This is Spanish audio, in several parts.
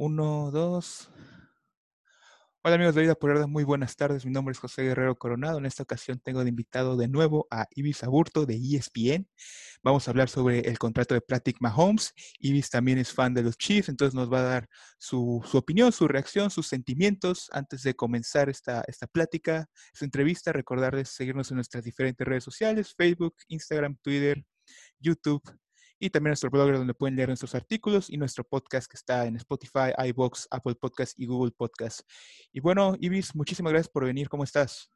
Uno, dos. Hola amigos de Vida por muy buenas tardes. Mi nombre es José Guerrero Coronado. En esta ocasión tengo de invitado de nuevo a Ibis Aburto de ESPN. Vamos a hablar sobre el contrato de Patrick Mahomes. Ibis también es fan de los Chiefs, entonces nos va a dar su, opinión, su reacción, sus sentimientos antes de comenzar esta, esta plática, esta entrevista. Recordarles seguirnos en nuestras diferentes redes sociales, Facebook, Instagram, Twitter, YouTube y también nuestro blog donde pueden leer nuestros artículos y nuestro podcast que está en Spotify, iBox, Apple Podcast y Google Podcast. Y bueno, Ibis, muchísimas gracias por venir. ¿Cómo estás?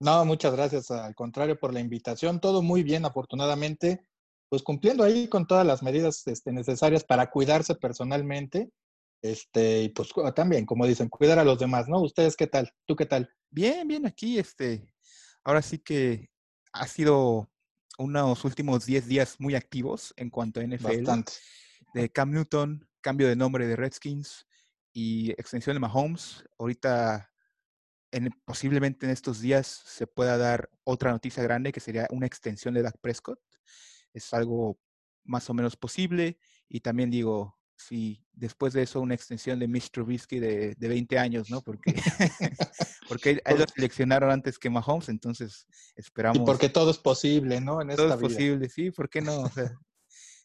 No, muchas gracias. Al contrario, por la invitación. Todo muy bien, afortunadamente. Pues cumpliendo ahí con todas las medidas este, necesarias para cuidarse personalmente. Este, y pues también, como dicen, cuidar a los demás, ¿no? ¿Ustedes qué tal? ¿Tú qué tal? Bien, bien, aquí, este, ahora sí que ha sido unos últimos 10 días muy activos en cuanto a NFL. Bastante. De Cam Newton, cambio de nombre de Redskins y extensión de Mahomes. Ahorita, en, posiblemente en estos días, se pueda dar otra noticia grande que sería una extensión de Dak Prescott. Es algo más o menos posible. Y también digo, si después de eso una extensión de Mr. Trubisky de, de 20 años, ¿no? Porque, porque ahí lo seleccionaron antes que Mahomes, entonces esperamos. Y porque todo es posible, ¿no? En todo es posible, sí, ¿por qué no?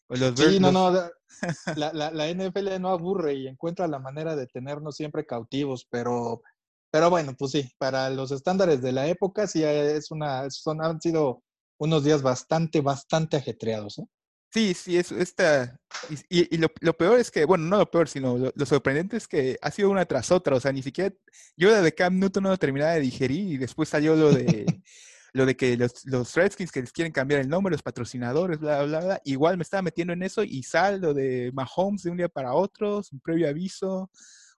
Pues sí, no, no, la, la, la, NFL no aburre y encuentra la manera de tenernos siempre cautivos, pero, pero bueno, pues sí, para los estándares de la época sí es una, son, han sido unos días bastante, bastante ajetreados, ¿eh? Sí, sí, eso esta. Y, y, lo, lo, peor es que, bueno, no lo peor, sino lo, sorprendente es que ha sido una tras otra. O sea, ni siquiera. Yo la de Cam Newton no lo terminaba de digerir y después salió lo de. lo de que los, los, Redskins que les quieren cambiar el nombre, los patrocinadores, bla, bla, bla. Igual me estaba metiendo en eso y sal lo de Mahomes de un día para otro, sin previo aviso.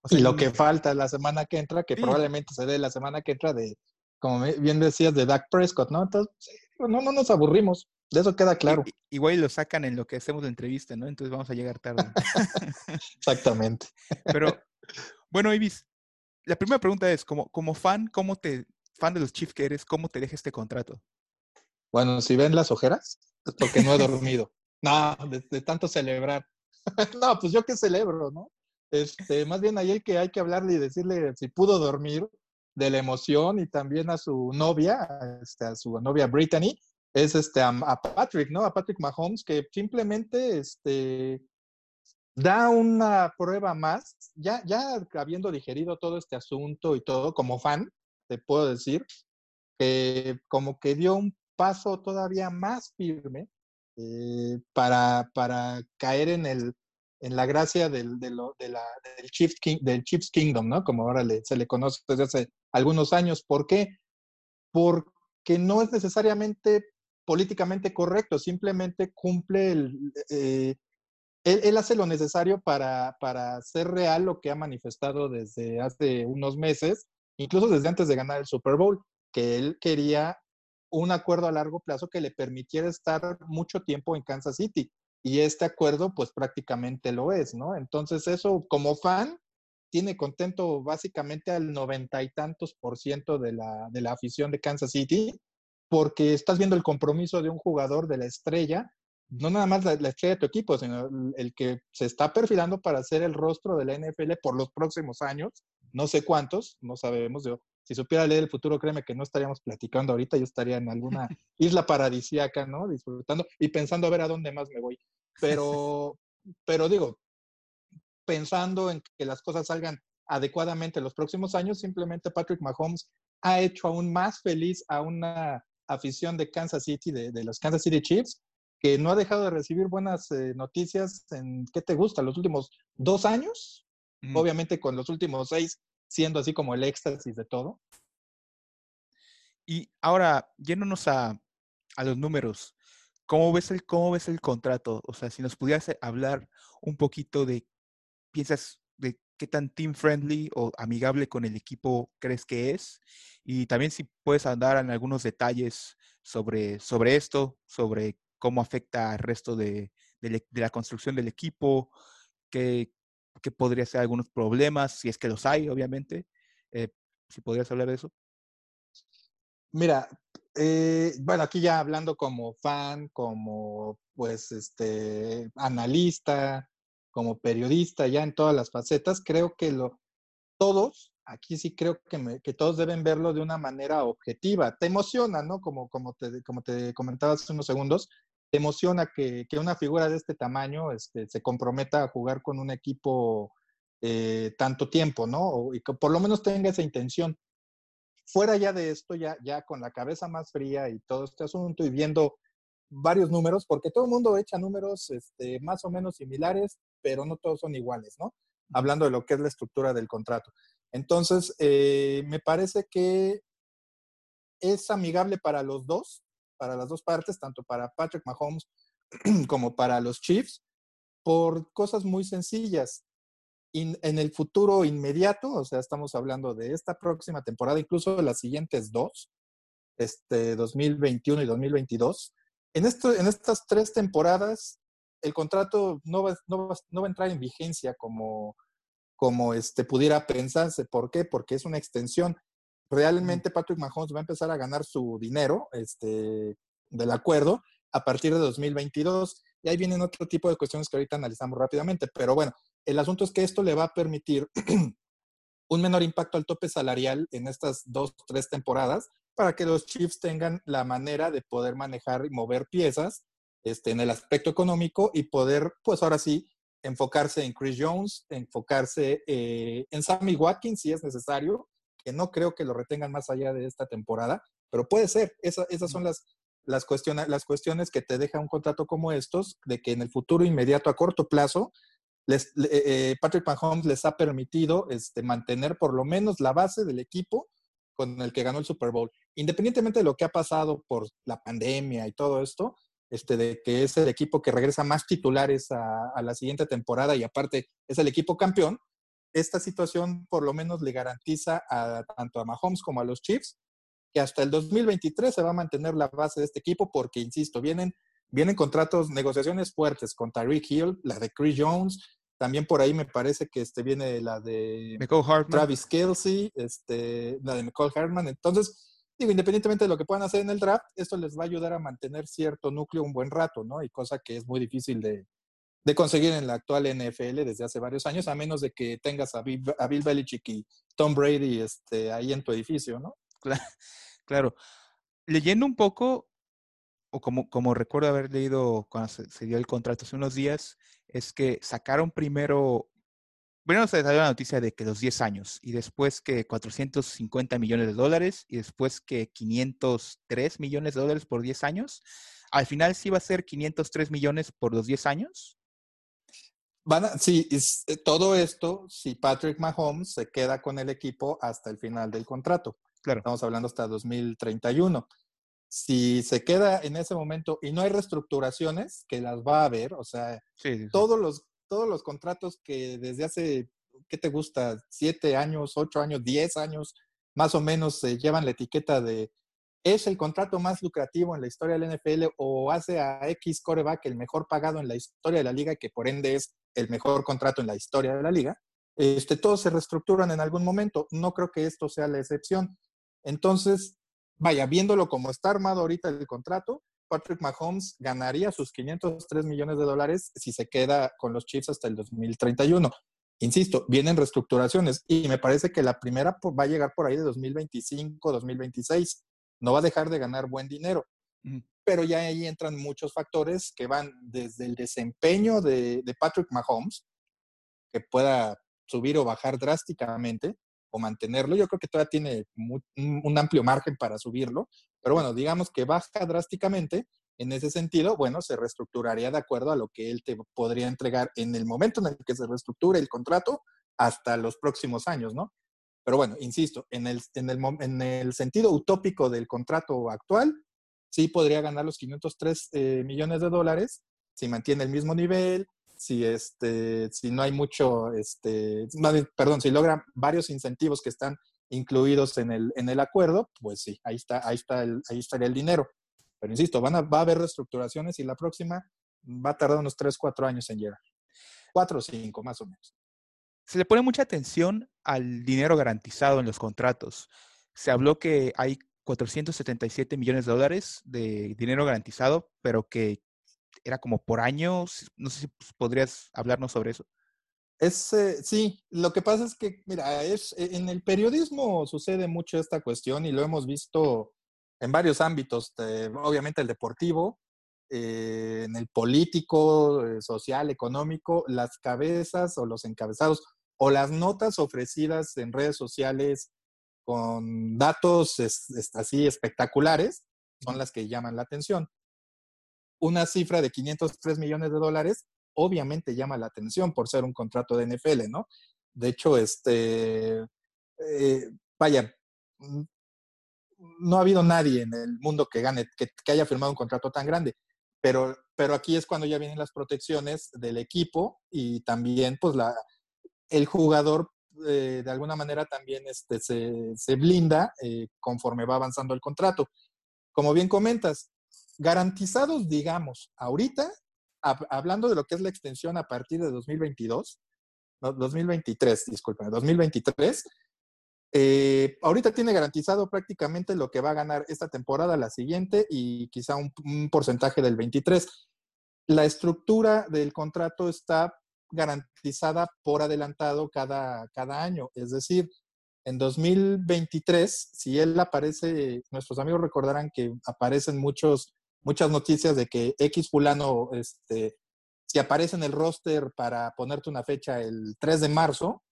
O sea, y lo que falta la semana que entra, que probablemente se dé la semana que entra de, como bien decías, de Dak Prescott, ¿no? Entonces, no, no nos aburrimos. De eso queda claro. igual lo sacan en lo que hacemos la entrevista, ¿no? Entonces vamos a llegar tarde. Exactamente. Pero, bueno, Ibis, la primera pregunta es, como, como fan, ¿cómo te, fan de los Chiefs que eres, cómo te deja este contrato? Bueno, si ven las ojeras, es porque no he dormido. no, de, tanto celebrar. no, pues yo qué celebro, ¿no? Este, más bien ahí el que hay que hablarle y decirle si pudo dormir de la emoción y también a su novia, este, a su novia Brittany, es este, a, Patrick, ¿no? A Patrick Mahomes, que simplemente este, da una prueba más, ya, ya habiendo digerido todo este asunto y todo, como fan, te puedo decir, que como que dio un paso todavía más firme eh, para, para caer en, el, en la gracia del, de del, del Chiefs Kingdom, ¿no? Como ahora se le conoce desde hace algunos años. ¿Por qué? Porque no es necesariamente políticamente correcto, simplemente cumple el... Eh, él, hace lo necesario para, para hacer real lo que ha manifestado desde hace unos meses, incluso desde antes de ganar el Super Bowl, que él quería un acuerdo a largo plazo que le permitiera estar mucho tiempo en Kansas City. Y este acuerdo, pues prácticamente lo es, ¿no? Entonces, eso como fan, tiene contento básicamente al noventa y tantos por ciento de la, de la afición de Kansas City porque estás viendo el compromiso de un jugador de la estrella, no nada más la, estrella de tu equipo, sino el, que se está perfilando para ser el rostro de la NFL por los próximos años, no sé cuántos, no sabemos. Yo, si supiera leer el futuro, créeme que no estaríamos platicando ahorita, yo estaría en alguna isla paradisíaca, ¿no? Disfrutando y pensando a ver a dónde más me voy. Pero, pero digo, pensando en que las cosas salgan adecuadamente en los próximos años, simplemente Patrick Mahomes ha hecho aún más feliz a una afición de Kansas City, de, los Kansas City Chiefs, que no ha dejado de recibir buenas eh, noticias en, ¿qué te gusta? ¿Los últimos dos años? Obviamente con los últimos seis siendo así como el éxtasis de todo. Y ahora, yéndonos a, a los números, ¿cómo ves, el, ¿cómo ves el contrato? O sea, si nos pudieras hablar un poquito de, piensas de qué tan team friendly o amigable con el equipo crees que es. Y también si puedes andar en algunos detalles sobre, sobre esto, sobre cómo afecta al resto de, de, la construcción del equipo, qué, qué, podría ser algunos problemas, si es que los hay, obviamente. Eh, si podrías hablar de eso. Mira, eh, bueno, aquí ya hablando como fan, como pues este analista, como periodista ya en todas las facetas, creo que lo, todos, aquí sí creo que, que todos deben verlo de una manera objetiva. Te emociona, ¿no? Como, como, te, como te comentaba hace unos segundos, te emociona que, que una figura de este tamaño este, se comprometa a jugar con un equipo eh, tanto tiempo, ¿no? y que por lo menos tenga esa intención. Fuera ya de esto, ya, ya con la cabeza más fría y todo este asunto y viendo varios números, porque todo el mundo echa números este, más o menos similares, pero no todos son iguales, ¿no? Hablando de lo que es la estructura del contrato. Entonces, eh, me parece que es amigable para los dos, para las dos partes, tanto para Patrick Mahomes como para los Chiefs, por cosas muy sencillas. en el futuro inmediato, o sea, estamos hablando de esta próxima temporada, incluso de las siguientes dos, este 2021 y 2022, en, esto, en estas tres temporadas, el contrato no va, no, va, a entrar en vigencia como, como este, pudiera pensarse. ¿Por qué? Porque es una extensión. Realmente Patrick Mahomes va a empezar a ganar su dinero este, del acuerdo a partir de 2022. Y ahí vienen otro tipo de cuestiones que ahorita analizamos rápidamente. Pero bueno, el asunto es que esto le va a permitir un menor impacto al tope salarial en estas dos, tres temporadas, para que los Chiefs tengan la manera de poder manejar y mover piezas este, en el aspecto económico y poder, pues ahora sí, enfocarse en Chris Jones, enfocarse eh, en Sammy Watkins si es necesario, que no creo que lo retengan más allá de esta temporada, pero puede ser. esas son las, las, cuestiones, las cuestiones que te deja un contrato como estos, de que en el futuro inmediato, a corto plazo, les, eh, eh, Patrick Mahomes les ha permitido este, mantener por lo menos la base del equipo con el que ganó el Super Bowl. Independientemente de lo que ha pasado por la pandemia y todo esto, este, de que es el equipo que regresa más titulares a, la siguiente temporada y aparte es el equipo campeón, esta situación por lo menos le garantiza a, tanto a Mahomes como a los Chiefs que hasta el 2023 se va a mantener la base de este equipo porque, insisto, vienen, vienen contratos, negociaciones fuertes con Tyreek Hill, la de Chris Jones, también por ahí me parece que este viene la de Travis Kelsey, este, la de McCall Hartman. Entonces, digo, independientemente de lo que puedan hacer en el draft, esto les va a ayudar a mantener cierto núcleo un buen rato, ¿no? Y cosa que es muy difícil de, conseguir en la actual NFL desde hace varios años, a menos de que tengas a Bill, Belichick y Tom Brady este, ahí en tu edificio, ¿no? Claro. Leyendo un poco, o como, como recuerdo haber leído cuando se dio el contrato hace unos días, es que sacaron primero, primero se salió la noticia de que los 10 años y después que 450 millones de dólares y después que 503 millones de dólares por 10 años. Al final sí va a ser 503 millones por los 10 años. Van a, sí, eh, todo esto, si Patrick Mahomes se queda con el equipo hasta el final del contrato. Claro. Estamos hablando hasta 2031 si se queda en ese momento y no hay reestructuraciones, que las va a haber, o sea, Todos, los, todos los contratos que desde hace, ¿qué te gusta? Siete años, ocho años, diez años, más o menos se llevan la etiqueta de es el contrato más lucrativo en la historia del NFL o hace a X coreback el mejor pagado en la historia de la liga, que por ende es el mejor contrato en la historia de la liga. Este, todos se reestructuran en algún momento. No creo que esto sea la excepción. Entonces, vaya, viéndolo como está armado ahorita el contrato, Patrick Mahomes ganaría sus 503 millones de dólares si se queda con los Chiefs hasta el 2031. Insisto, vienen reestructuraciones y me parece que la primera va a llegar por ahí de 2025, 2026. No va a dejar de ganar buen dinero. Pero ya ahí entran muchos factores que van desde el desempeño de, de Patrick Mahomes, que pueda subir o bajar drásticamente, o mantenerlo. Yo creo que todavía tiene un, amplio margen para subirlo, pero bueno, digamos que baja drásticamente. En ese sentido, bueno, se reestructuraría de acuerdo a lo que él te podría entregar en el momento en el que se reestructure el contrato hasta los próximos años, ¿no? Pero bueno, insisto, en el, en el, en el sentido utópico del contrato actual, sí podría ganar los 503 eh, millones de dólares si mantiene el mismo nivel, si, este, si no hay mucho, este, perdón, si logra varios incentivos que están incluidos en el, en el acuerdo, pues sí, ahí, está, ahí, está el, ahí estaría el dinero. Pero insisto, van a, va a haber reestructuraciones y la próxima va a tardar unos 3, 4 años en llegar. 4 o 5, más o menos. Se le pone mucha atención al dinero garantizado en los contratos. Se habló que hay 477 millones de dólares de dinero garantizado, pero que era como por años. No sé si pues, podrías hablarnos sobre eso. Es, eh, sí, lo que pasa es que, mira, es, e, en el periodismo sucede mucho esta cuestión y lo hemos visto en varios ámbitos, obviamente el deportivo, eh, en el político, eh, social, económico, las cabezas o los encabezados o las notas ofrecidas en redes sociales con datos así espectaculares son las que llaman la atención. Una cifra de 503 millones de dólares obviamente llama la atención por ser un contrato de NFL, ¿no? De hecho, este, eh, vaya, no ha habido nadie en el mundo que gane, que, haya firmado un contrato tan grande. Pero, pero aquí es cuando ya vienen las protecciones del equipo y también, pues, la, el jugador eh, de alguna manera también este, se, blinda eh, conforme va avanzando el contrato. Como bien comentas, garantizados, digamos, ahorita, hablando de lo que es la extensión a partir de 2022, 2023, disculpen, 2023, eh, ahorita tiene garantizado prácticamente lo que va a ganar esta temporada, la siguiente y quizá un, porcentaje del 23. La estructura del contrato está garantizada por adelantado cada, cada año, es decir, en 2023, si él aparece, nuestros amigos recordarán que aparecen muchos, muchas noticias de que X fulano, este, si aparece en el roster para ponerte una fecha el 3 de marzo,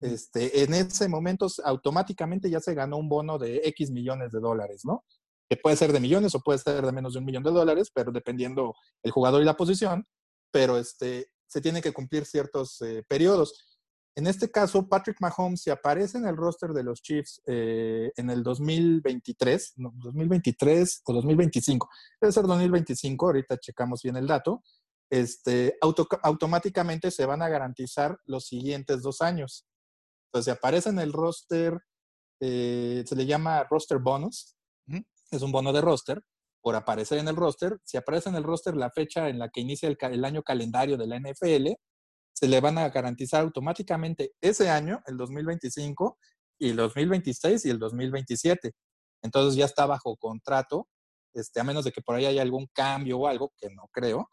este, en ese momento automáticamente ya se ganó un bono de X millones de dólares, ¿no? Que puede ser de millones o puede ser de menos de un millón de dólares, pero dependiendo el jugador y la posición, pero este, se tienen que cumplir ciertos eh, periodos. En este caso, Patrick Mahomes, si aparece en el roster de los Chiefs eh, en el 2023, no, 2023 o 2025, debe ser 2025, ahorita checamos bien el dato, este, automáticamente se van a garantizar los siguientes dos años. Entonces, si aparece en el roster, eh, se le llama roster bonus, es un bono de roster, por aparecer en el roster. Si aparece en el roster la fecha en la que inicia el, año calendario de la NFL, se le van a garantizar automáticamente ese año, el 2025, y el 2026 y el 2027. Entonces ya está bajo contrato, este, a menos de que por ahí haya algún cambio o algo, que no creo.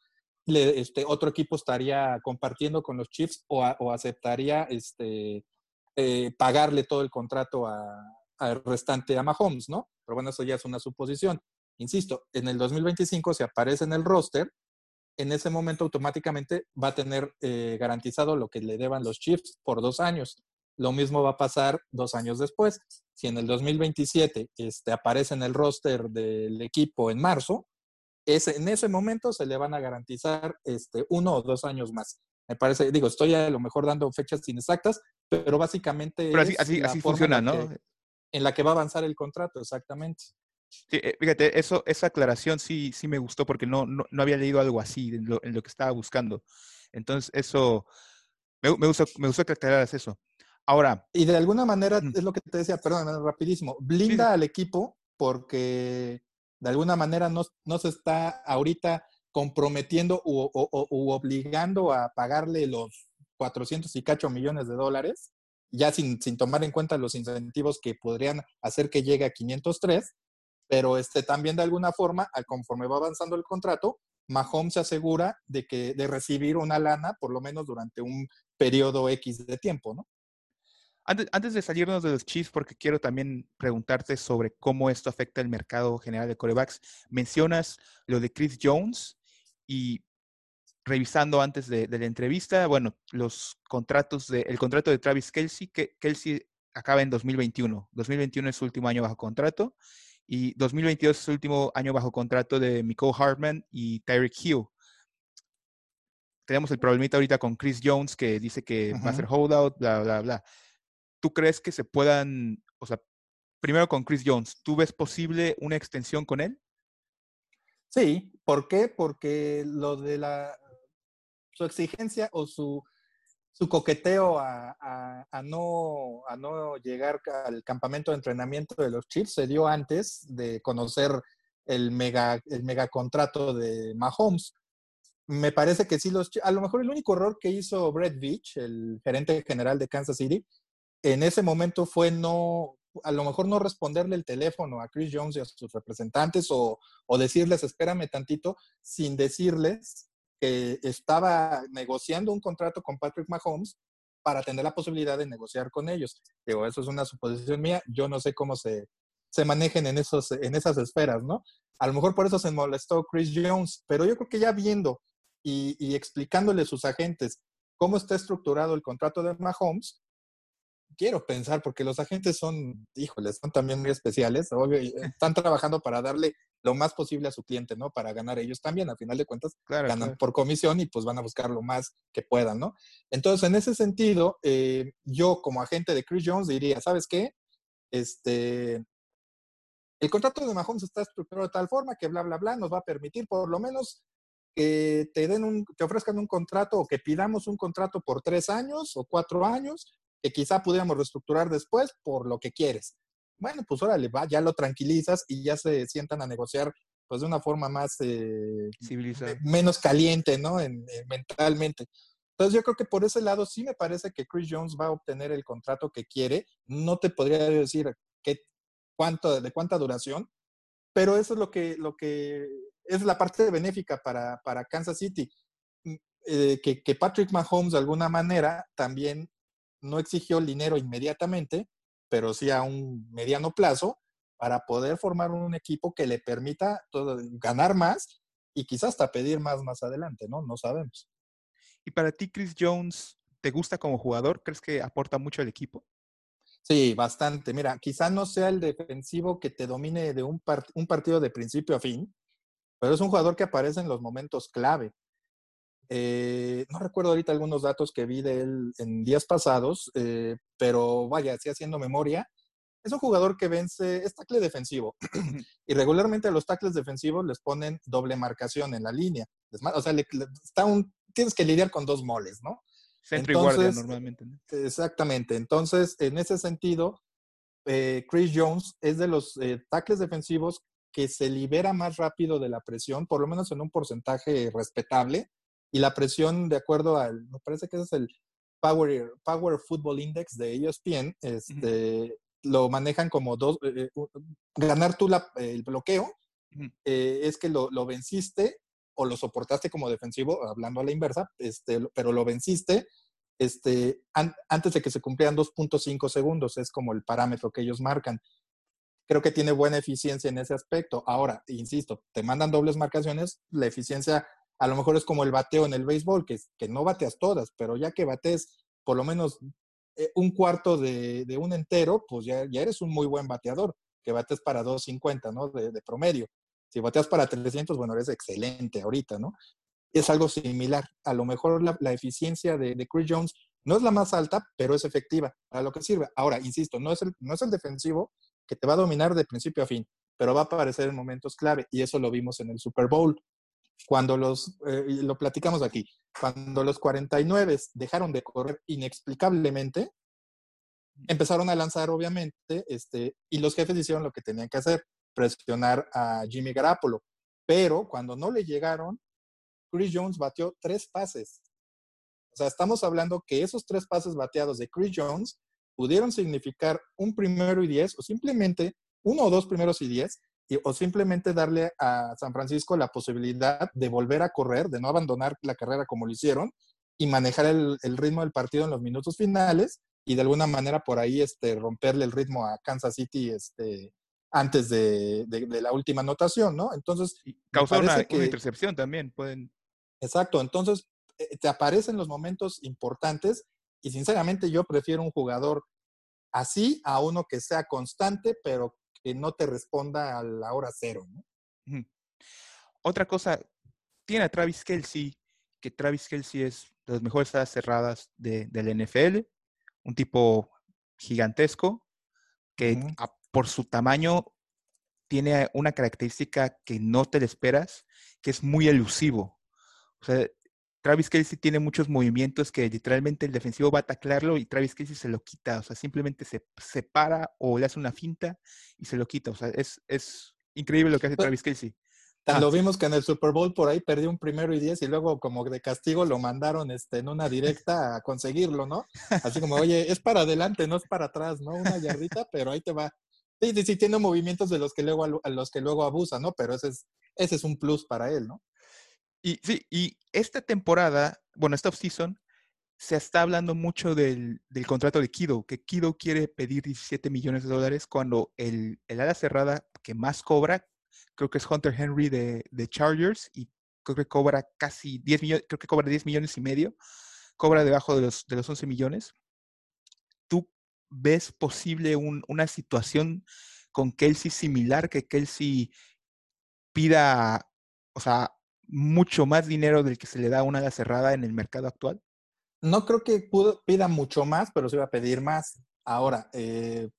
este, otro equipo estaría compartiendo con los Chiefs o, aceptaría este, eh, pagarle todo el contrato al restante a Mahomes, ¿no? Pero bueno, eso ya es una suposición. Insisto, en el 2025 si aparece en el roster, en ese momento automáticamente va a tener eh, garantizado lo que le deban los Chiefs por dos años. Lo mismo va a pasar dos años después. Si en el 2027 este, aparece en el roster del equipo en marzo, ese, en ese momento se le van a garantizar este, uno o dos años más. Me parece, digo, estoy a lo mejor dando fechas inexactas, pero básicamente. Pero así, así, funciona, ¿no? en la que va a avanzar el contrato, exactamente. Sí, eh, fíjate, eso, esa aclaración sí, sí me gustó porque no, no, había leído algo así en lo, que estaba buscando. Entonces, eso, me, me, gustó, me gustó que aclararas eso. Ahora. Y de alguna manera, es lo que te decía, perdón, rapidísimo, blinda al equipo porque de alguna manera no, no se está ahorita comprometiendo u, obligando a pagarle los 400 y cacho millones de dólares, ya sin, sin, tomar en cuenta los incentivos que podrían hacer que llegue a 503, pero este, también de alguna forma, conforme va avanzando el contrato, Mahomes se asegura de, que, de recibir una lana por lo menos durante un periodo X de tiempo, ¿no? Antes, antes, de salirnos de los Chiefs, porque quiero también preguntarte sobre cómo esto afecta el mercado general de corebacks, mencionas lo de Chris Jones y revisando antes de, la entrevista, bueno, los contratos de, el contrato de Travis Kelsey, que Kelsey acaba en 2021. 2021 es su último año bajo contrato y 2022 es su último año bajo contrato de Michael Hartman y Tyreek Hill. Tenemos el problemita ahorita con Chris Jones que dice que va a ser holdout, bla, bla, bla. ¿Tú crees que se puedan, o sea, primero con Chris Jones, ¿tú ves posible una extensión con él? Sí, ¿por qué? Porque lo de la su exigencia o su, su coqueteo a, no, llegar al campamento de entrenamiento de los Chiefs se dio antes de conocer el mega, mega contrato de Mahomes. Me parece que sí, los, a lo mejor el único error que hizo Brett Beach, el gerente general de Kansas City, en ese momento fue no, a lo mejor no responderle el teléfono a Chris Jones y a sus representantes o, o decirles, espérame tantito, sin decirles que estaba negociando un contrato con Patrick Mahomes para tener la posibilidad de negociar con ellos. Digo, eso es una suposición mía. Yo no sé cómo se, se manejen en, esos, en esas esferas, ¿no? A lo mejor por eso se molestó Chris Jones, pero yo creo que ya viendo y, y explicándole a sus agentes cómo está estructurado el contrato de Mahomes, quiero pensar, porque los agentes son, híjoles, son también muy especiales, obvio, están trabajando para darle lo más posible a su cliente, ¿no? Para ganar ellos también, a final de cuentas, ganan por comisión y pues van a buscar lo más que puedan, ¿no? Entonces, en ese sentido, eh, yo como agente de Chris Jones diría, ¿sabes qué? Este, el contrato de Mahomes está estructurado de tal forma que bla, bla, bla, nos va a permitir por lo menos que te den un, que ofrezcan un contrato o que pidamos un contrato por tres años o cuatro años, que quizá pudiéramos reestructurar después por lo que quieres. Bueno, pues órale, va, ya lo tranquilizas y ya se sientan a negociar pues de una forma más eh, menos caliente, ¿no? En, mentalmente. Entonces yo creo que por ese lado sí me parece que Chris Jones va a obtener el contrato que quiere. No te podría decir qué, cuánto, de cuánta duración, pero eso es lo que, lo que es la parte benéfica para, para Kansas City. Mm, eh, que, que, Patrick Mahomes de alguna manera también no exigió el dinero inmediatamente, pero sí a un mediano plazo para poder formar un equipo que le permita ganar más y quizás hasta pedir más más adelante, ¿no? No sabemos. ¿Y para ti, Chris Jones, te gusta como jugador? ¿Crees que aporta mucho al equipo? Sí, bastante. Mira, quizá no sea el defensivo que te domine de un, un partido de principio a fin, pero es un jugador que aparece en los momentos clave. Eh, no recuerdo ahorita algunos datos que vi de él en días pasados, eh, pero vaya, así haciendo memoria, es un jugador que vence, es tackle defensivo. y regularmente a los tackles defensivos les ponen doble marcación en la línea. O sea, está un, tienes que lidiar con dos moles, ¿no? Centro y guardia normalmente. Exactamente. Entonces, en ese sentido, eh, Chris Jones es de los tackles defensivos que se libera más rápido de la presión, por lo menos en un porcentaje respetable y la presión de acuerdo al, me parece que ese es el Power, Power Football Index de ESPN, este, lo manejan como dos, eh, ganar tú la, el bloqueo eh, es que lo, lo, venciste o lo soportaste como defensivo, hablando a la inversa, este, pero lo venciste este, antes de que se cumplieran 2.5 segundos, es como el parámetro que ellos marcan. Creo que tiene buena eficiencia en ese aspecto. Ahora, insisto, te mandan dobles marcaciones, la eficiencia a lo mejor es como el bateo en el béisbol, que, que no bateas todas, pero ya que bates por lo menos eh, un cuarto de, un entero, pues ya, ya, eres un muy buen bateador, que bates para 250, ¿no? De, promedio. Si bateas para 300, bueno, eres excelente ahorita, ¿no? Es algo similar. A lo mejor la, eficiencia de, de, Chris Jones no es la más alta, pero es efectiva para lo que sirve. Ahora, insisto, no es el, no es el defensivo que te va a dominar de principio a fin, pero va a aparecer en momentos clave y eso lo vimos en el Super Bowl. Cuando los, eh, lo platicamos aquí, cuando los 49 dejaron de correr inexplicablemente, empezaron a lanzar, obviamente, este, y los jefes hicieron lo que tenían que hacer, presionar a Jimmy Garapolo. Pero cuando no le llegaron, Chris Jones batió tres pases. O sea, estamos hablando que esos tres pases bateados de Chris Jones pudieron significar un primero y diez o simplemente uno o dos primeros y diez o simplemente darle a San Francisco la posibilidad de volver a correr, de no abandonar la carrera como lo hicieron y manejar el, ritmo del partido en los minutos finales y de alguna manera por ahí este, romperle el ritmo a Kansas City este, antes de, la última anotación, ¿no? Entonces... Causar una, intercepción también, pueden... Exacto, entonces eh, te aparecen los momentos importantes y sinceramente yo prefiero un jugador así a uno que sea constante, pero que no te responda a la hora cero. ¿no? Otra cosa, tiene a Travis Kelsey, que Travis Kelsey es de las mejores alas cerradas de, del NFL, un tipo gigantesco, que por su tamaño tiene una característica que no te la esperas, que es muy elusivo. O sea, Travis Kelsey tiene muchos movimientos que literalmente el defensivo va a taclarlo y Travis Kelsey se lo quita. O sea, simplemente se separa o le hace una finta y se lo quita. O sea, es, es increíble lo que hace Travis Kelsey. Ah, lo vimos que en el Super Bowl por ahí perdió un primero y diez y luego como de castigo lo mandaron este, en una directa a conseguirlo, ¿no? Así como, oye, es para adelante, no es para atrás, ¿no? Una yardita, pero ahí te va. Sí, sí, sí, tiene movimientos de los que luego, a los que luego abusa, ¿no? Pero ese es, ese es un plus para él, ¿no? Y sí, y esta temporada, bueno, esta offseason, se está hablando mucho del, del, contrato de Kido, que Kido quiere pedir 17 millones de dólares cuando el, el ala cerrada que más cobra creo que es Hunter Henry de, Chargers y creo que cobra casi 10 millones, creo que cobra 10 millones y medio, cobra debajo de los, de los 11 millones. ¿Tú ves posible una situación con Kelsey similar, que Kelsey pida, o sea, mucho más dinero del que se le da a una ala cerrada en el mercado actual? No creo que pida mucho más, pero se va a pedir más. Ahora, eh,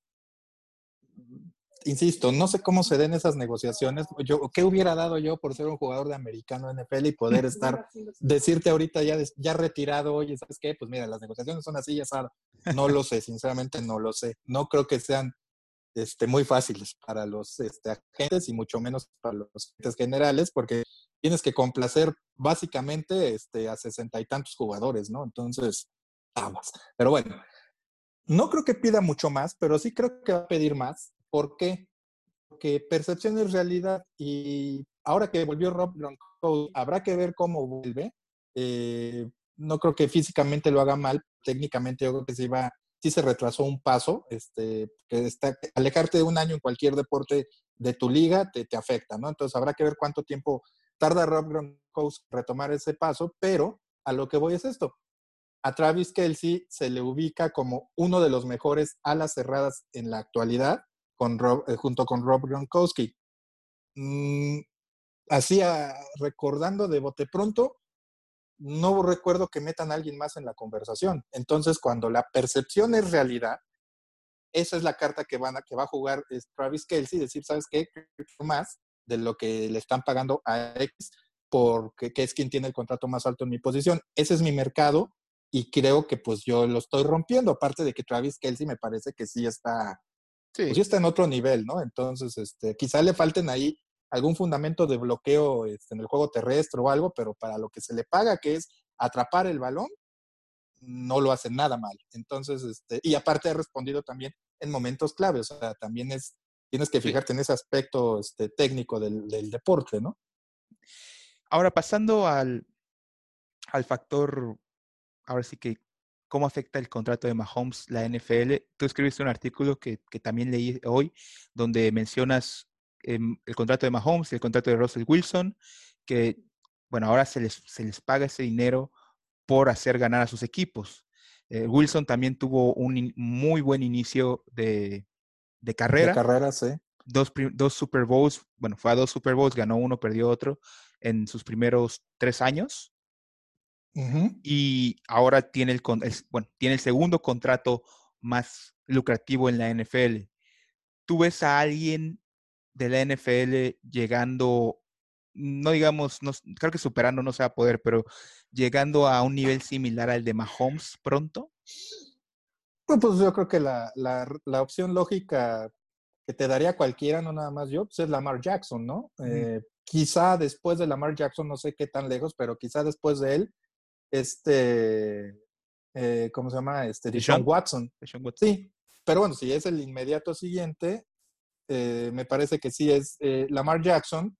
insisto, no sé cómo se den esas negociaciones. Yo, ¿Qué hubiera dado yo por ser un jugador de americano NFL y poder estar, decirte ahorita ya, ya retirado, oye, ¿sabes qué? Pues mira, las negociaciones son así, ya sabes. No lo sé, sinceramente no lo sé. No creo que sean este, muy fáciles para los este, agentes y mucho menos para los agentes generales, porque tienes que complacer básicamente este, a sesenta y tantos jugadores, ¿no? Entonces, aguas. Pero bueno, no creo que pida mucho más, pero sí creo que va a pedir más. ¿Por qué? Porque percepción es realidad y ahora que volvió Rob Gronkowski, habrá que ver cómo vuelve. Eh, no creo que físicamente lo haga mal, técnicamente yo creo que sí va, sí se retrasó un paso, este, que está, alejarte de un año en cualquier deporte de tu liga te, te afecta, ¿no? Entonces habrá que ver cuánto tiempo tarda Rob Gronkowski retomar ese paso, pero a lo que voy es esto. A Travis Kelsey se le ubica como uno de los mejores alas cerradas en la actualidad eh, junto con Rob Gronkowski. Mm, así, recordando de bote pronto, no recuerdo que metan a alguien más en la conversación. Entonces, cuando la percepción es realidad, esa es la carta que, que va a jugar Travis Kelsey, decir, ¿sabes qué? Más de lo que le están pagando a X, porque que es quien tiene el contrato más alto en mi posición. Ese es mi mercado y creo que pues yo lo estoy rompiendo, aparte de que Travis Kelsey me parece que sí está sí. pues está en otro nivel, ¿no? Entonces, este, quizá le falten ahí algún fundamento de bloqueo este, en el juego terrestre o algo, pero para lo que se le paga, que es atrapar el balón, no lo hace nada mal. Entonces, este, y aparte ha respondido también en momentos claves, o sea, también es, tienes que fijarte en ese aspecto este, técnico del, del, deporte, ¿no? Ahora, pasando al, al factor, ahora sí que cómo afecta el contrato de Mahomes la NFL. Tú escribiste un artículo que, también leí hoy, donde mencionas em, el contrato de Mahomes y el contrato de Russell Wilson, que, bueno, ahora se les, se les paga ese dinero por hacer ganar a sus equipos. Eh, Wilson también tuvo un muy buen inicio de, carrera. De carrera, sí. Dos, dos Super Bowls, bueno, fue a dos Super Bowls, ganó uno, perdió otro en sus primeros tres años. Y ahora tiene el, bueno, tiene el segundo contrato más lucrativo en la NFL. ¿Tú ves a alguien de la NFL llegando, no digamos, no, creo que superando no se va a poder, pero llegando a un nivel similar al de Mahomes pronto? Pues, pues yo creo que la, la, opción lógica que te daría cualquiera, no nada más yo, pues es Lamar Jackson, ¿no? Eh, quizá después de Lamar Jackson, no sé qué tan lejos, pero quizá después de él, este, eh, ¿cómo se llama? Este, Deshaun Watson. Watson. Sí, pero bueno, si es el inmediato siguiente, eh, me parece que sí es eh, Lamar Jackson,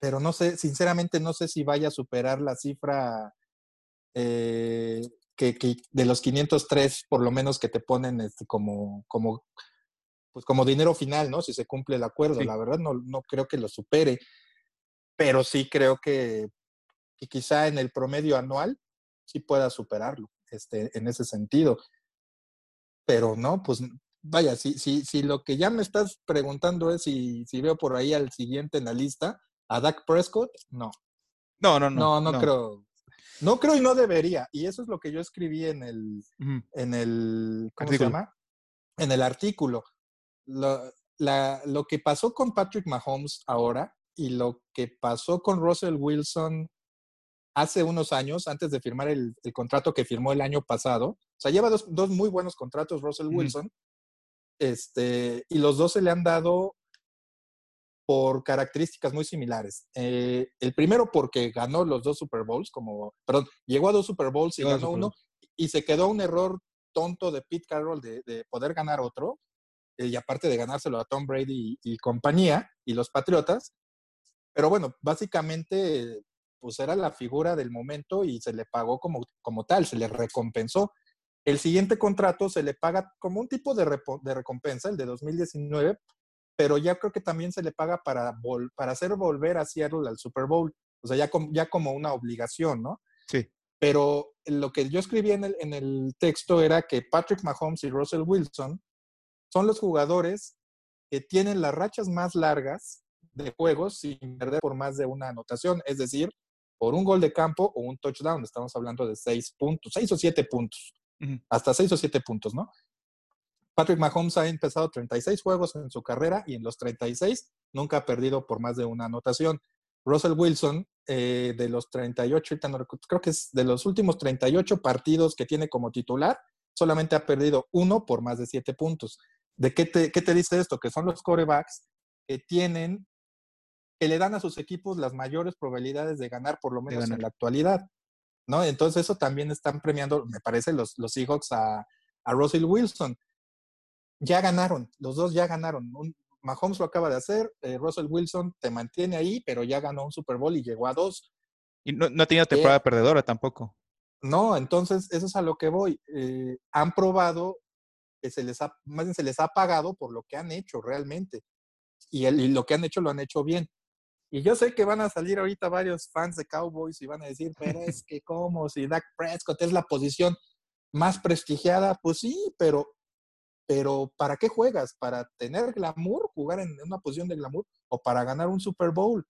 pero no sé, sinceramente no sé si vaya a superar la cifra que, de los 503, por lo menos que te ponen este, como, como, pues como dinero final, ¿no? Si se cumple el acuerdo. La verdad no, no creo que lo supere, pero sí creo que y quizá en el promedio anual sí pueda superarlo este, en ese sentido. Pero no, pues vaya, si, si, si lo que ya me estás preguntando es si, si veo por ahí al siguiente en la lista, a Dak Prescott, no. No, no, no. No, no, creo. No creo y no debería. Y eso es lo que yo escribí en el, en el, ¿cómo se llama? En el artículo. Lo, la, lo que pasó con Patrick Mahomes ahora y lo que pasó con Russell Wilson hace unos años, antes de firmar el, contrato que firmó el año pasado. O sea, lleva dos, muy buenos contratos Russell Wilson. Este, y los dos se le han dado por características muy similares. Eh, el primero porque ganó los dos Super Bowls, como, perdón, llegó a dos Super Bowls y ganó uno, y se quedó un error tonto de Pete Carroll de, poder ganar otro, eh, y aparte de ganárselo a Tom Brady y, compañía, y los Patriotas. Pero bueno, básicamente, pues era la figura del momento y se le pagó como, como tal, se le recompensó. El siguiente contrato se le paga como un tipo de, de recompensa, el de 2019, pero ya creo que también se le paga para, para hacer volver a Seattle al Super Bowl, o sea, ya, ya como una obligación, ¿no? Sí. Pero lo que yo escribí en el, en el texto era que Patrick Mahomes y Russell Wilson son los jugadores que tienen las rachas más largas de juegos sin perder por más de una anotación, es decir, por un gol de campo o un touchdown. Estamos hablando de seis puntos, seis o siete puntos, hasta seis o siete puntos, ¿no? Patrick Mahomes ha empezado 36 juegos en su carrera y en los 36 nunca ha perdido por más de una anotación. Russell Wilson, eh, de los 38, creo que es de los últimos 38 partidos que tiene como titular, solamente ha perdido uno por más de siete puntos. ¿De qué te, qué te dice esto? Que son los corebacks que tienen, que le dan a sus equipos las mayores probabilidades de ganar, por lo menos en la actualidad. ¿no? Entonces eso también están premiando, me parece, los, los Seahawks a, a Russell Wilson ya ganaron, los dos ya ganaron. Mahomes lo acaba de hacer, eh, Russell Wilson te mantiene ahí, pero ya ganó un Super Bowl y llegó a dos. Y no, no ha tenido temporada perdedora tampoco. No, entonces eso es a lo que voy. Eh, han probado que se les ha, más bien se les ha pagado por lo que han hecho realmente. Y, el, y lo que han hecho lo han hecho bien. Y yo sé que van a salir ahorita varios fans de Cowboys y van a decir, pero es que cómo, si Dak Prescott es la posición más prestigiada, pues sí, pero pero ¿para qué juegas? ¿Para tener glamour, jugar en una posición de glamour o para ganar un Super Bowl?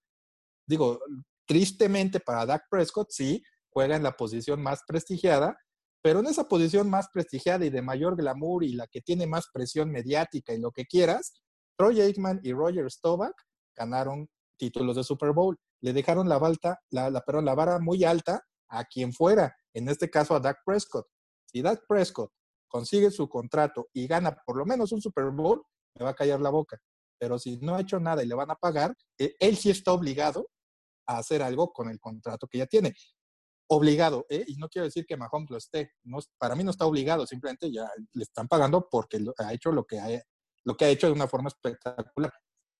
Digo, tristemente para Dak Prescott, sí, juega en la posición más prestigiada, pero en esa posición más prestigiada y de mayor glamour y la que tiene más presión mediática y lo que quieras, Troy Aikman y Roger Staubach ganaron títulos de Super Bowl. Le dejaron la, la, la, la vara muy alta a quien fuera, en este caso a Dak Prescott. Si Dak Prescott consigue su contrato y gana por lo menos un Super Bowl, me va a callar la boca. Pero si no ha hecho nada y le van a pagar, eh, él sí está obligado a hacer algo con el contrato que ya tiene. Obligado, ¿eh? y no quiero decir que Mahomes lo esté. No, para mí no está obligado, simplemente ya le están pagando porque ha hecho lo que ha, hecho de una forma espectacular.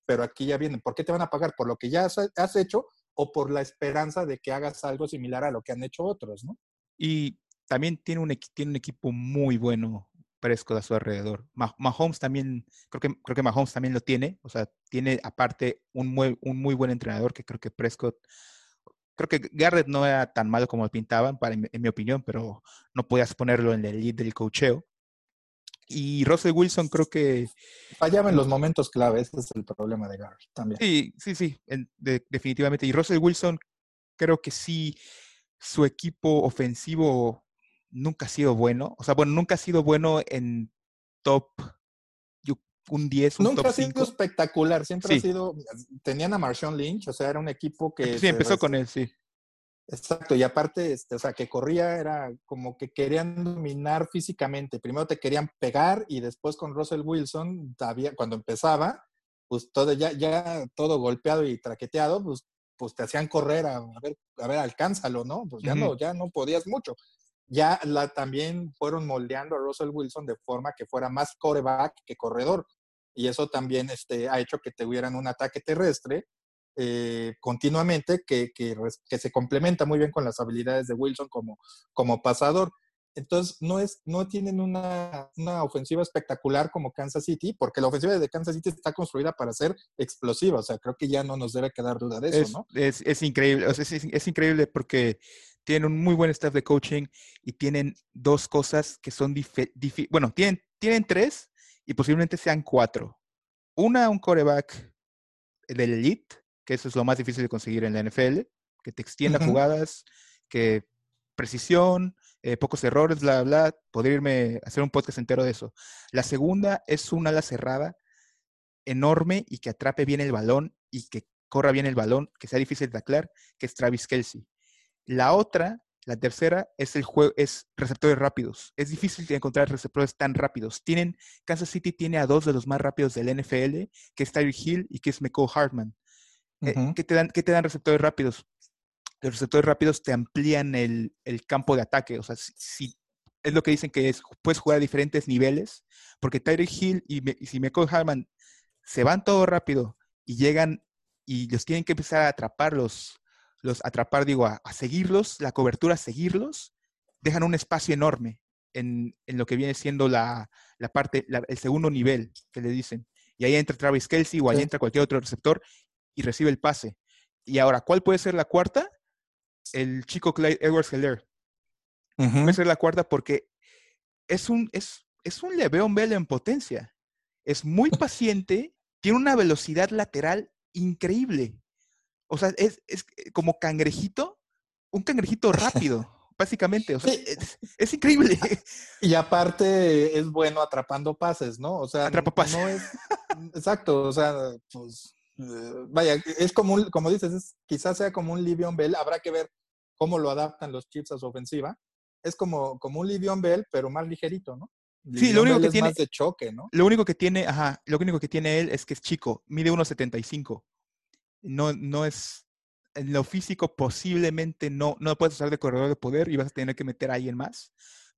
Pero aquí ya vienen. ¿Por qué te van a pagar? ¿Por lo que ya has, hecho o por la esperanza de que hagas algo similar a lo que han hecho otros, ¿no? Y también tiene un, tiene un equipo muy bueno Prescott a su alrededor. Mahomes también, creo que, creo que Mahomes también lo tiene, o sea, tiene aparte un muy, un muy buen entrenador que creo que Prescott, creo que Garrett no era tan malo como lo pintaban, para, en, mi opinión, pero no podías ponerlo en el lead del cocheo. Y Russell Wilson creo que... Fallaba en los momentos claves, ese es el problema de Garrett también. Sí, sí, sí, definitivamente. Y Russell Wilson creo que sí, su equipo ofensivo nunca ha sido bueno. O sea, bueno, nunca ha sido bueno en top un 10, un Nunca ha sido espectacular, siempre ha sido, tenían a Marshawn Lynch, o sea, era un equipo que... Sí, empezó con él, sí. Exacto, y aparte, este, o sea, que corría era como que querían dominar físicamente. Primero te querían pegar y después con Russell Wilson, cuando empezaba, pues todo ya, ya todo golpeado y traqueteado, pues, pues te hacían correr a, ver, a ver, alcánzalo, ¿no? Pues ya no, ya no podías mucho ya la, también fueron moldeando a Russell Wilson de forma que fuera más coreback que corredor. Y eso también este, ha hecho que tuvieran un ataque terrestre eh, continuamente que, que, se complementa muy bien con las habilidades de Wilson como, como pasador. Entonces, no, es, no tienen una, una, ofensiva espectacular como Kansas City, porque la ofensiva de Kansas City está construida para ser explosiva. O sea, creo que ya no nos debe quedar duda de eso, ¿no? Es, es increíble, o sea, es, es, increíble porque tienen un muy buen staff de coaching y tienen dos cosas que son difíciles. Bueno, tienen, tienen tres y posiblemente sean cuatro. Una, un coreback del elite, que eso es lo más difícil de conseguir en la NFL, que te extienda jugadas, que precisión, eh, pocos errores, bla, bla. Podría irme a hacer un podcast entero de eso. La segunda es una ala cerrada enorme y que atrape bien el balón y que corra bien el balón, que sea difícil de taclar, que es Travis Kelsey. La otra, La tercera es el juego, es receptores rápidos. Es difícil encontrar receptores tan rápidos. Tienen, Kansas City tiene a dos de los más rápidos del NFL, que es Tyreek Hill y que es McCall Hartman. Eh, ¿qué, te dan, ¿Qué te dan receptores rápidos? Los receptores rápidos te amplían el, campo de ataque. O sea, si, es lo que dicen que es, puedes jugar a diferentes niveles, porque Tyreek Hill y, si McCall Hartman se van todo rápido y llegan y los tienen que empezar a atraparlos los atrapar, digo, a, seguirlos, la cobertura, a seguirlos, dejan un espacio enorme en, lo que viene siendo la, parte, el segundo nivel que le dicen. Y ahí entra Travis Kelsey o ahí entra cualquier otro receptor y recibe el pase. Y ahora, ¿cuál puede ser la cuarta? El chico Clyde Edwards Heller. Puede ser la cuarta porque es un, es, es un Le'Veon Bell en potencia. Es muy paciente, tiene una velocidad lateral increíble. O sea, es, eh, como cangrejito, un cangrejito rápido, básicamente. O sea, es, increíble. Y aparte es bueno atrapando pases, ¿no? O sea, Atrapa pases. no es. Exacto, o sea, pues. Eh, vaya, es como, un, como dices, es, quizás sea como un Livion Bell, habrá que ver cómo lo adaptan los chips a su ofensiva. Es como, como un Livion Bell, pero más ligerito, ¿no? sí, lo único que tiene. Más de choque, ¿no? Lo único que tiene, ajá, lo único que tiene él es que es chico, mide 1.75 no, no es, en lo físico posiblemente no, no puedes usar de corredor de poder y vas a tener que meter a alguien más.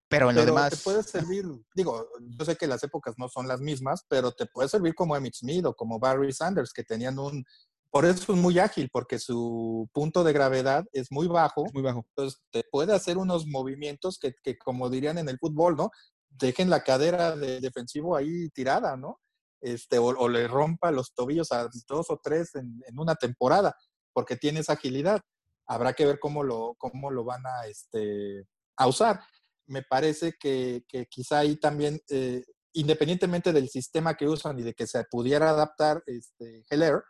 Pero en lo demás. Te puede servir, digo, yo sé que las épocas no son las mismas, pero te puede servir como Emmitt Smith o como Barry Sanders, que tenían un. Por eso es muy ágil, porque su punto de gravedad es muy bajo. muy bajo. Entonces te puede hacer unos movimientos que, que, como dirían en el fútbol, ¿no? Dejen la cadera de defensivo ahí tirada, ¿no? Este, o, le rompa los tobillos a dos o tres en, una temporada, porque tiene esa agilidad. Habrá que ver cómo lo, cómo lo van a, este, a usar. Me parece que, quizá ahí también, eh, independientemente del sistema que usan y de que se pudiera adaptar este, Heller,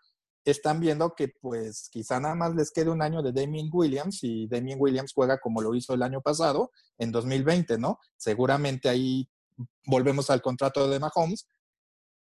están viendo que pues quizá nada más les quede un año de Damien Williams y Damien Williams juega como lo hizo el año pasado, en 2020, ¿no? Seguramente ahí volvemos al contrato de Mahomes,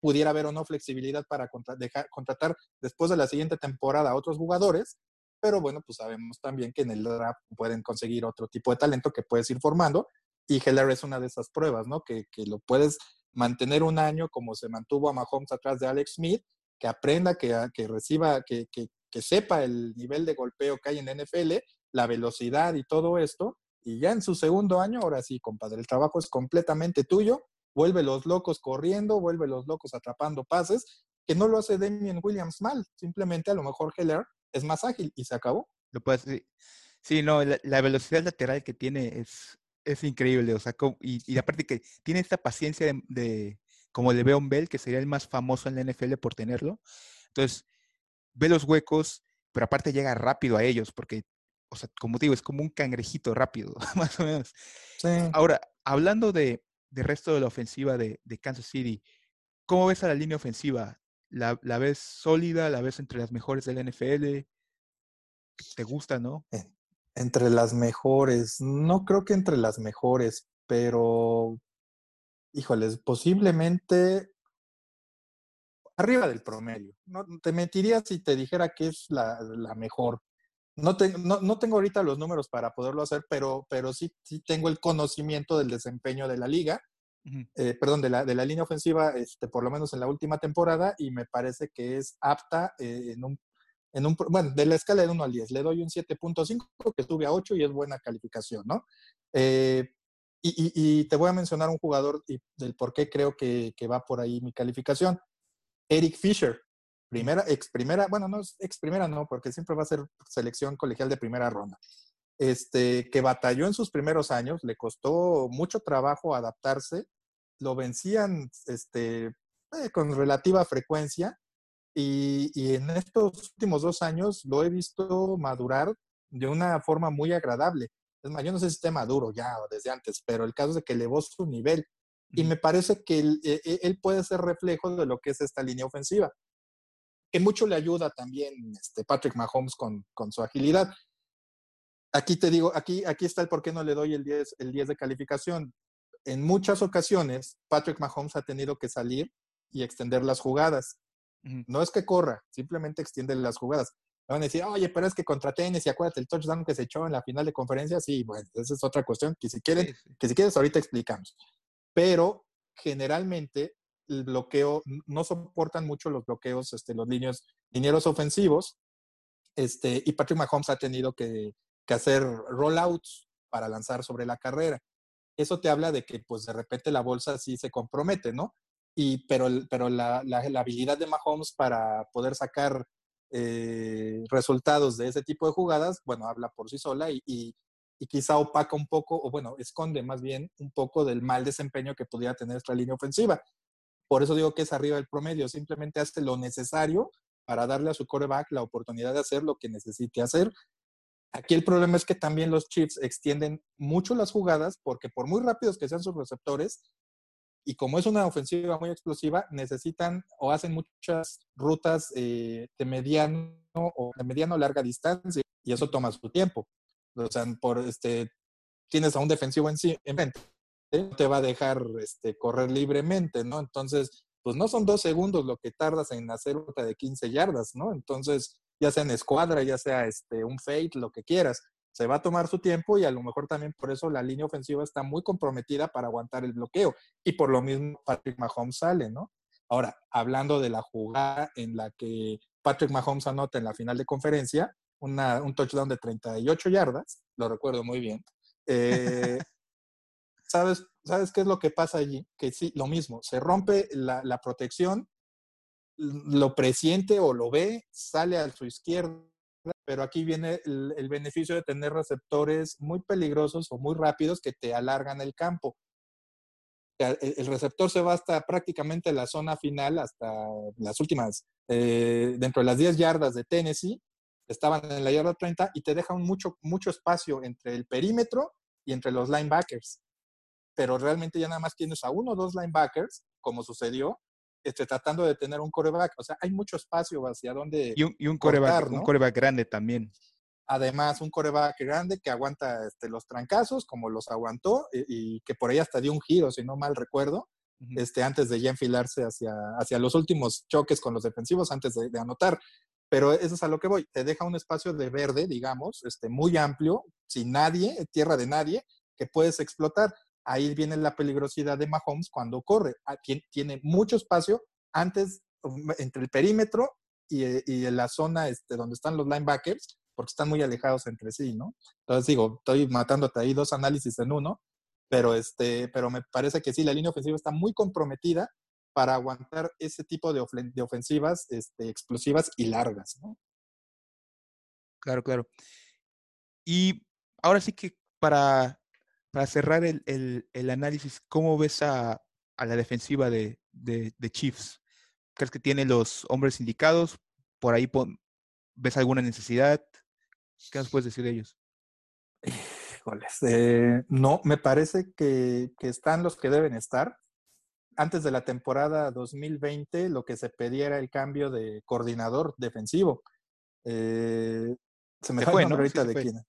pudiera haber o no flexibilidad para dejar, contratar después de la siguiente temporada a otros jugadores, pero bueno, pues sabemos también que en el draft pueden conseguir otro tipo de talento que puedes ir formando y Heller es una de esas pruebas, ¿no? Que, que lo puedes mantener un año como se mantuvo a Mahomes atrás de Alex Smith, que aprenda, que, que reciba, que, que sepa el nivel de golpeo que hay en NFL, la velocidad y todo esto, y ya en su segundo año, ahora sí, compadre, el trabajo es completamente tuyo vuelve los locos corriendo, vuelve los locos atrapando pases, que no lo hace Damien Williams mal, simplemente a lo mejor Heller es más ágil y se acabó. Lo puedes, sí. sí, no, la, velocidad lateral que tiene es, es increíble, o sea, y, y aparte que tiene esta paciencia de, como le veo un Bell, que sería el más famoso en la NFL por tenerlo. Entonces, ve los huecos, pero aparte llega rápido a ellos, porque, o sea, como digo, es como un cangrejito rápido, más o menos. Sí. Ahora, hablando de, de resto de la ofensiva de, Kansas City, ¿cómo ves a la línea ofensiva? ¿La, ves sólida? ¿La ves entre las mejores del NFL? ¿Te gusta, no? Entre las mejores, no creo que entre las mejores, pero, híjoles, posiblemente arriba del promedio. No, te mentiría si te dijera que es la, mejor. No, no, tengo ahorita los números para poderlo hacer, pero, pero sí, sí tengo el conocimiento del desempeño de la liga, eh, perdón, de la, de la línea ofensiva, este, por lo menos en la última temporada, y me parece que es apta eh, en un, en un, bueno, de la escala de 1 al 10, le doy un 7.5, que sube a 8 y es buena calificación, ¿no? Eh, y, y, te voy a mencionar un jugador y del por qué creo que, que va por ahí mi calificación. Eric Fisher, primera, ex primera, bueno, no es ex primera, no, porque siempre va a ser selección colegial de primera ronda. Este, que batalló en sus primeros años, le costó mucho trabajo adaptarse, lo vencían este, eh, con relativa frecuencia y, y, en estos últimos dos años lo he visto madurar de una forma muy agradable. Es más, yo no sé si esté maduro ya o desde antes, pero el caso es de que elevó su nivel y me parece que él, e, e, él, puede ser reflejo de lo que es esta línea ofensiva que mucho le ayuda también este Patrick Mahomes con, con su agilidad. Aquí te digo, aquí, aquí está el por qué no le doy el 10, el 10 de calificación. En muchas ocasiones, Patrick Mahomes ha tenido que salir y extender las jugadas. No es que corra, simplemente extiende las jugadas. van a decir, oye, pero es que contra tenis y acuérdate el touchdown que se echó en la final de conferencia. Sí, bueno, esa es otra cuestión que si quieren, que si quieres ahorita explicamos. Pero generalmente el bloqueo, no soportan mucho los bloqueos, este, los líneas, ofensivos, este, y Patrick Mahomes ha tenido que, hacer rollouts para lanzar sobre la carrera. Eso te habla de que, pues, de repente la bolsa sí se compromete, ¿no? Y, pero pero la habilidad de Mahomes para poder sacar eh, resultados de ese tipo de jugadas, bueno, habla por sí sola y, y, y, quizá opaca un poco, o bueno, esconde más bien un poco del mal desempeño que pudiera tener esta línea ofensiva. Por eso digo que es arriba del promedio, simplemente hace lo necesario para darle a su coreback la oportunidad de hacer lo que necesite hacer. Aquí el problema es que también los Chiefs extienden mucho las jugadas porque por muy rápidos que sean sus receptores, y como es una ofensiva muy explosiva, necesitan o hacen muchas rutas eh, de mediano o de mediano larga distancia y eso toma su tiempo. O sea, por este, tienes a un defensivo en sí, te va a dejar este, correr libremente, ¿no? Entonces, pues no son dos segundos lo que tardas en hacer ruta de 15 yardas, ¿no? Entonces, ya sea en escuadra, ya sea este, un fade, lo que quieras se va a tomar su tiempo y a lo mejor también por eso la línea ofensiva está muy comprometida para aguantar el bloqueo. Y por lo mismo Patrick Mahomes sale, ¿no? Ahora, hablando de la jugada en la que Patrick Mahomes anota en la final de conferencia, una, un touchdown de 38 yardas, lo recuerdo muy bien. Eh, ¿sabes, ¿Sabes qué es lo que pasa allí? Que sí, lo mismo, se rompe la, protección, lo presiente o lo ve, sale a su izquierda pero aquí viene el, beneficio de tener receptores muy peligrosos o muy rápidos que te alargan el campo. El, receptor se va hasta prácticamente la zona final, hasta las últimas, eh, dentro de las 10 yardas de Tennessee, estaban en la yarda 30 y te deja mucho, mucho espacio entre el perímetro y entre los linebackers. Pero realmente ya nada más tienes a uno o dos linebackers, como sucedió, este, tratando de tener un coreback. O sea, hay mucho espacio hacia donde. Y un, y un coreback, un coreback grande también. Además, un coreback grande que aguanta este, los trancazos, como los aguantó, y, que por ahí hasta dio un giro, si no mal recuerdo, este, antes de ya enfilarse hacia, hacia los últimos choques con los defensivos, antes de, anotar. Pero eso es a lo que voy. Te deja un espacio de verde, digamos, este, muy amplio, sin nadie, tierra de nadie, que puedes explotar ahí viene la peligrosidad de Mahomes cuando corre. Ah, tiene mucho espacio antes um, entre el perímetro y, eh, y la zona este, donde están los linebackers, porque están muy alejados entre sí, ¿no? Entonces digo, estoy matándote ahí dos análisis en uno, pero, este, pero me parece que sí, la línea ofensiva está muy comprometida para aguantar ese tipo de, ofensivas este, explosivas y largas, ¿no? Claro, claro. Y ahora sí que para para cerrar el, el, el, análisis, ¿cómo ves a, a la defensiva de, de, de, Chiefs? ¿Crees que tiene los hombres indicados? ¿Por ahí ves alguna necesidad? ¿Qué nos puedes decir de ellos? Eh, no, me parece que, que, están los que deben estar. Antes de la temporada 2020, lo que se pedía era el cambio de coordinador defensivo. Eh, se me fue, ¿no? ahorita de quién.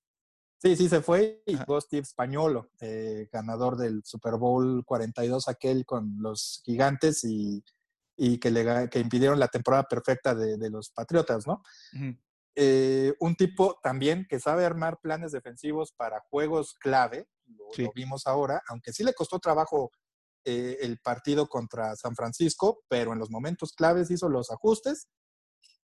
Sí, sí, se fue y fue Steve Spagnolo, eh, ganador del Super Bowl 42, aquel con los gigantes y, y que, le, que impidieron la temporada perfecta de, de los Patriotas, ¿no? eh, un tipo también que sabe armar planes defensivos para juegos clave, lo, sí. lo vimos ahora, aunque sí le costó trabajo eh, el partido contra San Francisco, pero en los momentos claves hizo los ajustes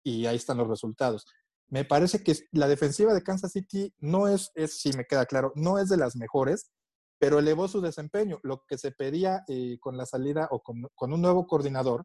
y ahí están los resultados. Me parece que la defensiva de Kansas City no es, es si me queda claro, no es de las mejores, pero elevó su desempeño. Lo que se pedía eh, con la salida o con, con, un nuevo coordinador,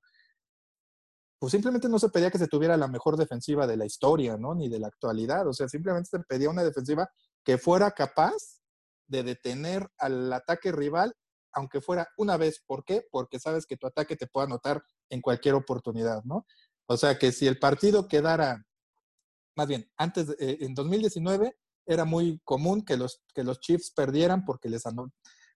pues simplemente no se pedía que se tuviera la mejor defensiva de la historia, ¿no? Ni de la actualidad. O sea, simplemente se pedía una defensiva que fuera capaz de detener al ataque rival, aunque fuera una vez. ¿Por qué? Porque sabes que tu ataque te puede anotar en cualquier oportunidad, ¿no? O sea, que si el partido quedara más bien, antes, de, eh, en 2019 era muy común que los, que los Chiefs perdieran porque les anot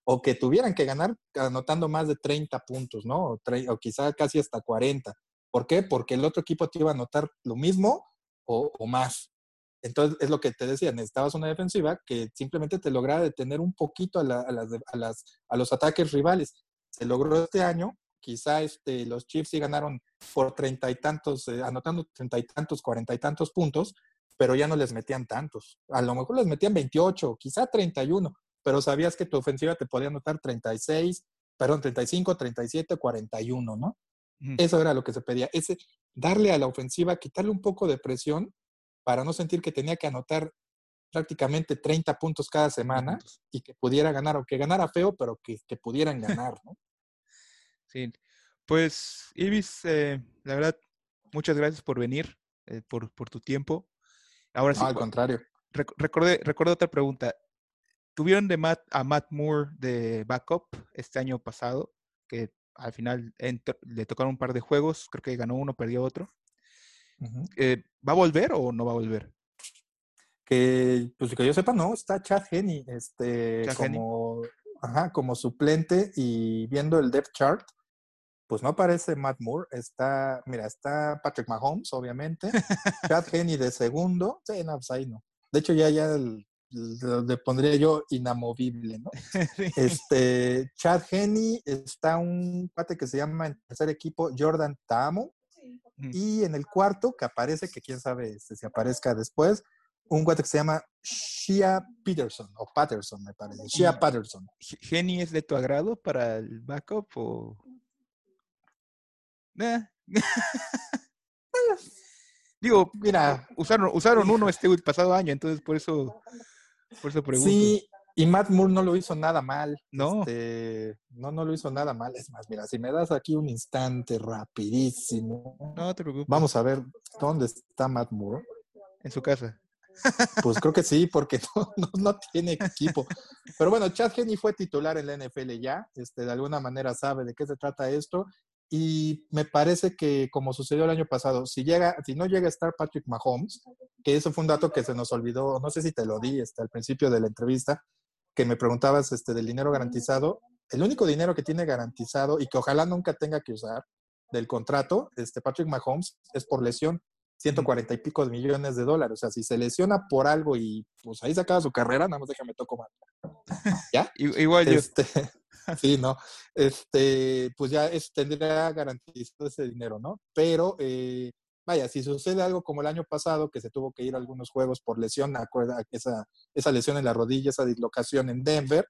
o que tuvieran que ganar anotando más de 30 puntos, ¿no? O, o, quizá casi hasta 40. ¿Por qué? Porque el otro equipo te iba a anotar lo mismo o, más. Entonces, es lo que te decía, necesitabas una defensiva que simplemente te lograra detener un poquito a, la, a, las, a, las, a los ataques rivales. Se logró este año, quizá este, los Chiefs sí ganaron por treinta y tantos, eh, anotando treinta y tantos, cuarenta y tantos puntos, pero ya no les metían tantos. A lo mejor les metían 28, quizá 31, pero sabías que tu ofensiva te podía anotar 36, perdón, 35, 37, 41, ¿no? Eso era lo que se pedía. Ese, darle a la ofensiva, quitarle un poco de presión para no sentir que tenía que anotar prácticamente 30 puntos cada semana y que pudiera ganar, aunque ganara feo, pero que, que pudieran ganar, ¿no? Sí, pues Ibis, eh, la verdad, muchas gracias por venir, eh, por, por, tu tiempo. Ahora sí. al contrario. recordé, otra pregunta. Tuvieron de Matt, a Matt Moore de backup este año pasado, que al final le tocaron un par de juegos, creo que ganó uno, perdió otro. Eh, ¿Va a volver o no va a volver? Que, pues que yo sepa, no, está Chad Henney, este, como, Ajá, como suplente y viendo el depth chart, pues no aparece Matt Moore, está, mira, está Patrick Mahomes, obviamente, Chad Henney de segundo, sí, no, pues ahí no. De hecho, ya, ya le pondría yo inamovible, ¿no? Este, Chad Henney, está un pate que se llama en tercer equipo Jordan Tamo, y en el cuarto, que aparece, que quién sabe este, si aparezca después, un guate que se llama Shia Peterson, o Patterson, me parece. Shia Patterson. ¿Geni es de tu agrado para el backup o...? Digo, mira, usaron, usaron uno este pasado año, entonces por eso, por eso pregunto. Sí, y Matt Moore no lo hizo nada mal. No. Este, no, no lo hizo nada mal. Es más, mira, si me das aquí un instante rapidísimo. No te preocupes. Vamos a ver dónde está Matt Moore. En su casa. Pues creo que sí, porque no, no, tiene equipo. Pero bueno, Chad Henney fue titular en la NFL ya. Este, de alguna manera sabe de qué se trata esto. Y me parece que, como sucedió el año pasado, si, llega, si no llega a estar Patrick Mahomes, que eso fue un dato que se nos olvidó, no sé si te lo di este, al principio de la entrevista, que me preguntabas este, del dinero garantizado, el único dinero que tiene garantizado y que ojalá nunca tenga que usar del contrato, este Patrick Mahomes, es por lesión, 140 y pico de millones de dólares. O sea, si se lesiona por algo y pues ahí se acaba su carrera, nada más déjame toco mal. ¿Ya? Igual yo. Este, sí, ¿no? Este, pues ya es, tendría garantizado ese dinero, ¿no? Pero eh, vaya, si sucede algo como el año pasado, que se tuvo que ir a algunos juegos por lesión, acuerda esa, esa lesión en la rodilla, esa dislocación en Denver,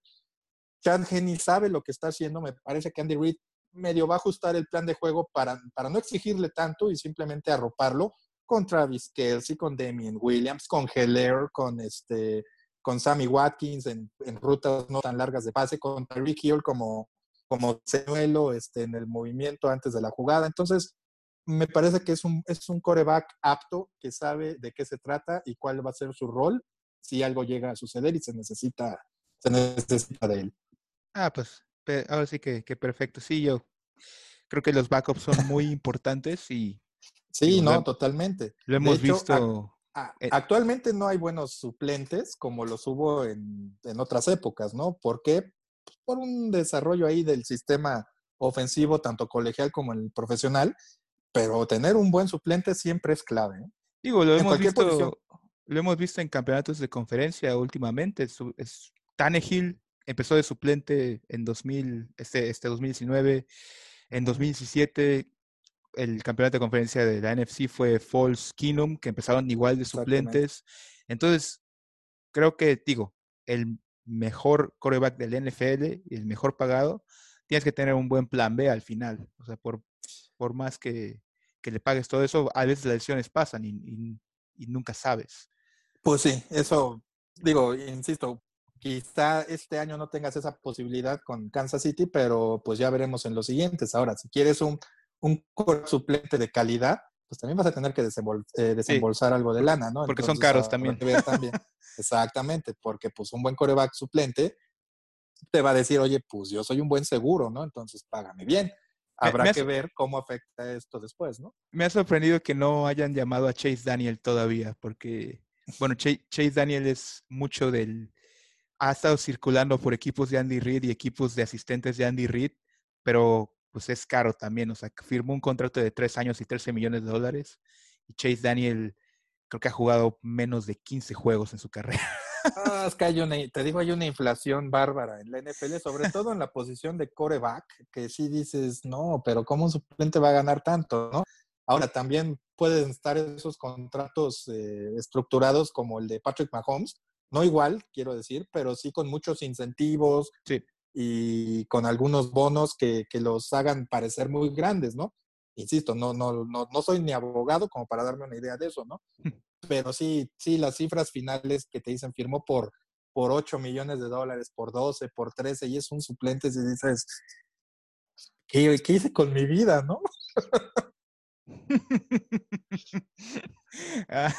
Chad Henney sabe lo que está haciendo, me parece que Andy Reid medio va a ajustar el plan de juego para, para no exigirle tanto y simplemente arroparlo con Travis Kelsey, con Damien Williams, con Heller, con este con Sammy Watkins en, en, rutas no tan largas de pase, con Tyreek Hill como, como señuelo este, en el movimiento antes de la jugada. Entonces, me parece que es un, es un coreback apto que sabe de qué se trata y cuál va a ser su rol si algo llega a suceder y se necesita, se necesita de él. Ah, pues ahora sí que, que perfecto. Sí, yo creo que los backups son muy importantes y... Sí, no, totalmente. Lo hemos visto... actualmente no hay buenos suplentes como los hubo en, en otras épocas, ¿no? ¿Por qué? Pues por un desarrollo ahí del sistema ofensivo, tanto colegial como el profesional, pero tener un buen suplente siempre es clave. ¿eh? Digo, lo hemos, visto, lo hemos visto en campeonatos de conferencia últimamente. Es, Tannehill empezó de suplente en 2000, este, este 2019. En 2017, el campeonato de conferencia de la NFC fue Falls Kingdom, que empezaron igual de suplentes. Entonces, creo que, digo, el mejor coreback del NFL y el mejor pagado, tienes que tener un buen plan B al final. O sea, por, por más que, que le pagues todo eso, a veces las lesiones pasan y, nunca sabes. Pues sí, eso, digo, insisto, quizá este año no tengas esa posibilidad con Kansas City, pero pues ya veremos en los siguientes. Ahora, si quieres un, un suplente de calidad, pues también vas a tener que eh, desembolsar algo de lana, ¿no? Porque son caros también. también. Exactamente, porque pues un buen coreback suplente te va a decir, oye, pues yo soy un buen seguro, ¿no? Entonces págame bien. Habrá que ver cómo afecta esto después, ¿no? Me ha sorprendido que no hayan llamado a Chase Daniel todavía, porque, bueno, Chase Daniel es mucho del... Ha estado circulando por equipos de Andy Reid y equipos de asistentes de Andy Reid, pero pues es caro también, o sea, firmó un contrato de tres años y 13 millones de dólares, y Chase Daniel creo que ha jugado menos de 15 juegos en su carrera. Ah, es que hay una, te digo, hay una inflación bárbara en la NFL, sobre todo en la posición de coreback, que sí dices, no, pero ¿cómo un suplente va a ganar tanto, no? Ahora también, pueden estar esos contratos eh, estructurados como el de Patrick Mahomes, no igual, quiero decir, pero sí con muchos incentivos y con algunos bonos que, que, los hagan parecer muy grandes, ¿no? Insisto, no, no, no, no soy ni abogado como para darme una idea de eso, ¿no? Pero sí, sí, las cifras finales que te dicen firmó por, por 8 millones de dólares, por 12, por 13, y es un suplente, y dices, ¿qué, qué hice con mi vida, no? Ah,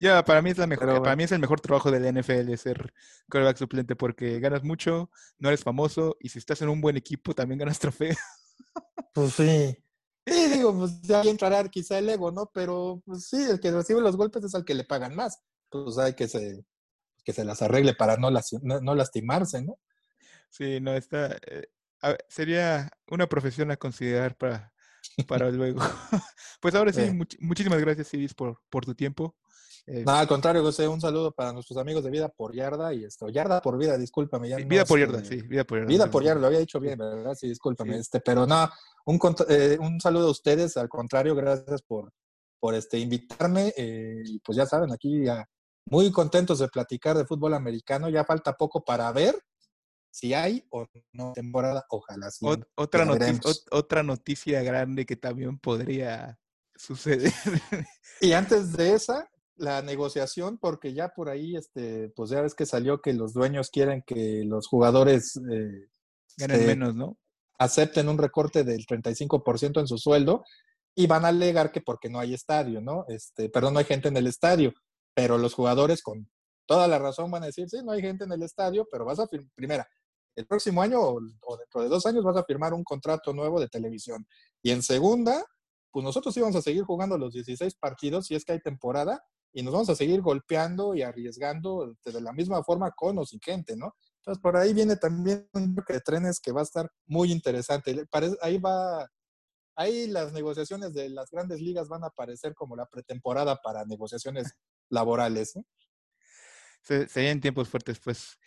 ya, para mí es la mejor, para mí es el mejor trabajo del NFL ser quarterback suplente porque ganas mucho, no eres famoso y si estás en un buen equipo también ganas trofeo. Pues sí. Sí, digo, pues ya entrará quizá el ego, ¿no? Pero pues sí, el que recibe los golpes es al que le pagan más. Pues hay que se, que se las arregle para no, no, lastimarse, ¿no? Sí, no, está, eh, sería una profesión a considerar para, para luego. pues ahora sí, muchísimas gracias, Iris, por, por tu tiempo. Eh, Nada, al contrario, José, un saludo para nuestros amigos de Vida por Yarda y esto, Yarda por Vida, discúlpame. vida por Yarda, sí, Vida por Yarda. Vida por Yarda, lo había dicho bien, ¿verdad? Sí, discúlpame. Este, pero nada, un, eh, un saludo a ustedes, al contrario, gracias por, por este, invitarme. Eh, y pues ya saben, aquí ya muy contentos de platicar de fútbol americano. Ya falta poco para ver si hay o no temporada, ojalá sí. otra, noticia, otra noticia grande que también podría suceder. Y antes de esa, la negociación, porque ya por ahí, este, pues ya ves que salió que los dueños quieren que los jugadores eh, ganen menos, ¿no? Acepten un recorte del 35% en su sueldo y van a alegar que porque no hay estadio, ¿no? Este, perdón, no hay gente en el estadio, pero los jugadores con toda la razón van a decir, sí, no hay gente en el estadio, pero vas a, primera, el próximo año o, dentro de dos años vas a firmar un contrato nuevo de televisión. Y en segunda, pues nosotros íbamos a seguir jugando los 16 partidos si es que hay temporada y nos vamos a seguir golpeando y arriesgando de la misma forma con o sin gente, ¿no? Entonces por ahí viene también un bloque de trenes que va a estar muy interesante. Ahí va, ahí las negociaciones de las grandes ligas van a aparecer como la pretemporada para negociaciones laborales. ¿eh? Se, serían tiempos fuertes, pues.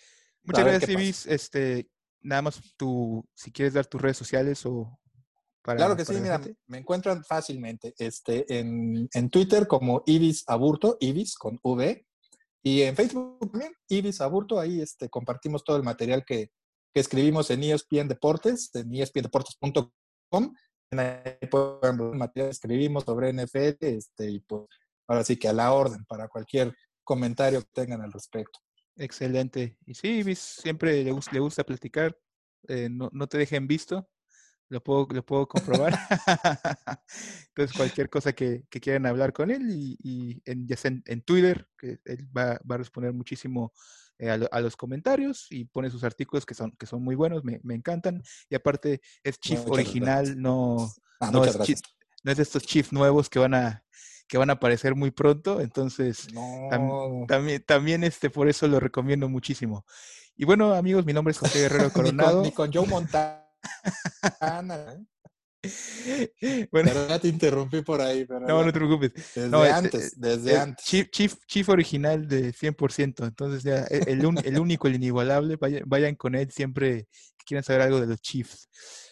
Muchas gracias, Ibis. Este, nada más tú, si quieres dar tus redes sociales o para. Claro que sí, mira, me encuentran fácilmente este, en, en, Twitter como Ibis Aburto, Ibis con V, y en Facebook también, Ibis Aburto, ahí este, compartimos todo el material que, que escribimos en ESPN Deportes, en espndeportes.com. Ahí pueden ver material que escribimos sobre NFL, este, y pues ahora sí que a la orden para cualquier comentario que tengan al respecto. Excelente. Y sí, siempre le, le gusta platicar, eh, no, no, te dejen visto, lo puedo, lo puedo comprobar. Entonces, cualquier cosa que, que, quieran hablar con él, y, y en, ya sea en, Twitter, que él va, va, a responder muchísimo eh, a, a, los comentarios y pone sus artículos que son, que son muy buenos, me, me encantan. Y aparte, es Chief original, no, ah, no, es no es de estos Chief nuevos que van a que van a aparecer muy pronto, entonces también, también este, por eso lo recomiendo muchísimo. Y bueno, amigos, mi nombre es José Guerrero Coronado. ni, con, Joe Montana. ¿Eh? bueno, pero ya te interrumpí por ahí. Pero no, no te preocupes. Desde no, este, antes, desde antes. Chief, chief, chief, original de 100%. Entonces, ya, e, el, el único, el inigualable, vayan, vayan, con él siempre que quieran saber algo de los Chiefs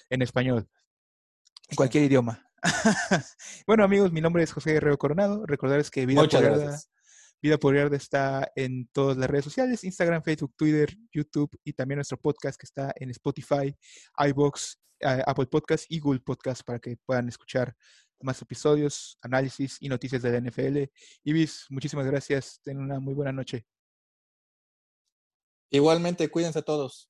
en español, en cualquier idioma. bueno, amigos, mi nombre es José Guerrero Coronado. Recordarles que Vida por, Yarda, Vida por Yarda está en todas las redes sociales, Instagram, Facebook, Twitter, YouTube y también nuestro podcast que está en Spotify, iBox, eh, Apple Podcast y Google Podcast para que puedan escuchar más episodios, análisis y noticias de la NFL. Ibis, muchísimas gracias. Ten una muy buena noche. Igualmente, cuídense todos.